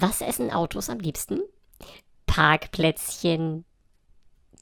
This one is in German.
Was essen Autos am liebsten? Parkplätzchen.